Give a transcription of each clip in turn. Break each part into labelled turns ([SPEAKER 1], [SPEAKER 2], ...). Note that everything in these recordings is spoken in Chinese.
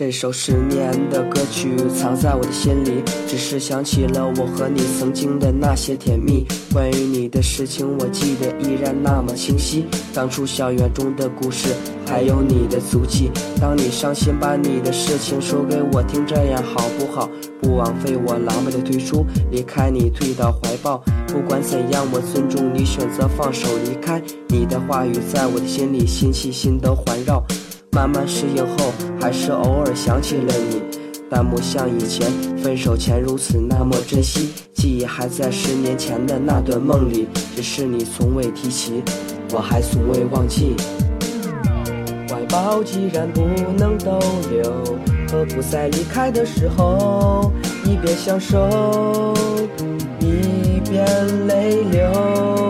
[SPEAKER 1] 这首十年的歌曲藏在我的心里，只是想起了我和你曾经的那些甜蜜。关于你的事情，我记得依然那么清晰。当初校园中的故事，还有你的足迹。当你伤心，把你的事情说给我听，这样好不好？不枉费我狼狈的退出，离开你，退到怀抱。不管怎样，我尊重你选择放手离开。你的话语在我的心里，心系心的环绕。慢慢适应后，还是偶尔想起了你，但不像以前分手前如此那么珍惜。记忆还在十年前的那段梦里，只是你从未提起，我还从未忘记。怀抱既然不能逗留，何不在离开的时候，一边享受，一边泪流。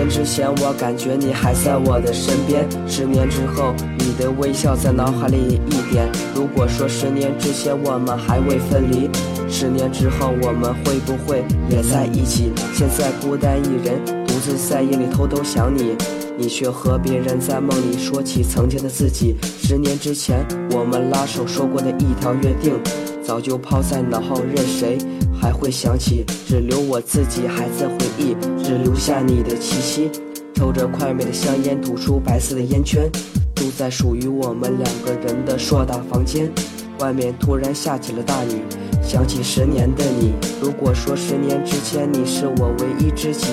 [SPEAKER 1] 十年之前，我感觉你还在我的身边。十年之后。你的微笑在脑海里一点。如果说十年之前我们还未分离，十年之后我们会不会也在一起？现在孤单一人，独自在夜里偷偷想你，你却和别人在梦里说起曾经的自己。十年之前我们拉手说过的一条约定，早就抛在脑后，任谁还会想起？只留我自己还在回忆，只留下你的气息。抽着快美的香烟，吐出白色的烟圈。住在属于我们两个人的硕大房间，外面突然下起了大雨，想起十年的你。如果说十年之前你是我唯一知己，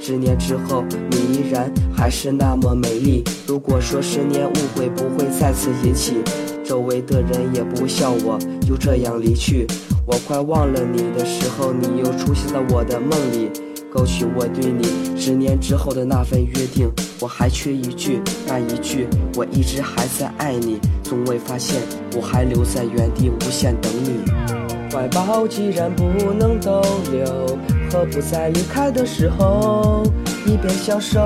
[SPEAKER 1] 十年之后你依然还是那么美丽。如果说十年误会不会再次引起，周围的人也不笑我就这样离去。我快忘了你的时候，你又出现在我的梦里。勾起我对你十年之后的那份约定，我还缺一句，那一句我一直还在爱你，从未发现我还留在原地无限等你。怀抱既然不能逗留，何不在离开的时候一边享受，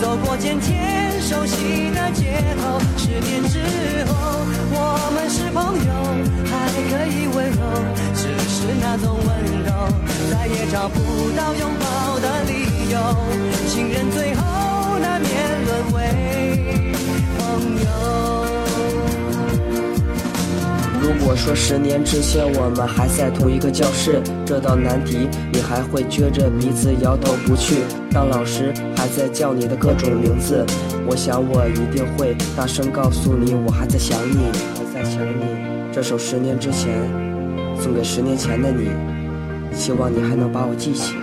[SPEAKER 2] 走过渐渐熟悉的街头。十年之后，我们是朋友，还可以问候，只是那种温柔，再也找不到拥抱的理由。情人
[SPEAKER 1] 我说十年之前我们还在同一个教室，这道难题你还会撅着鼻子摇头不去。当老师还在叫你的各种名字，我想我一定会大声告诉你，我还在想你，还在想你。这首十年之前，送给十年前的你，希望你还能把我记起。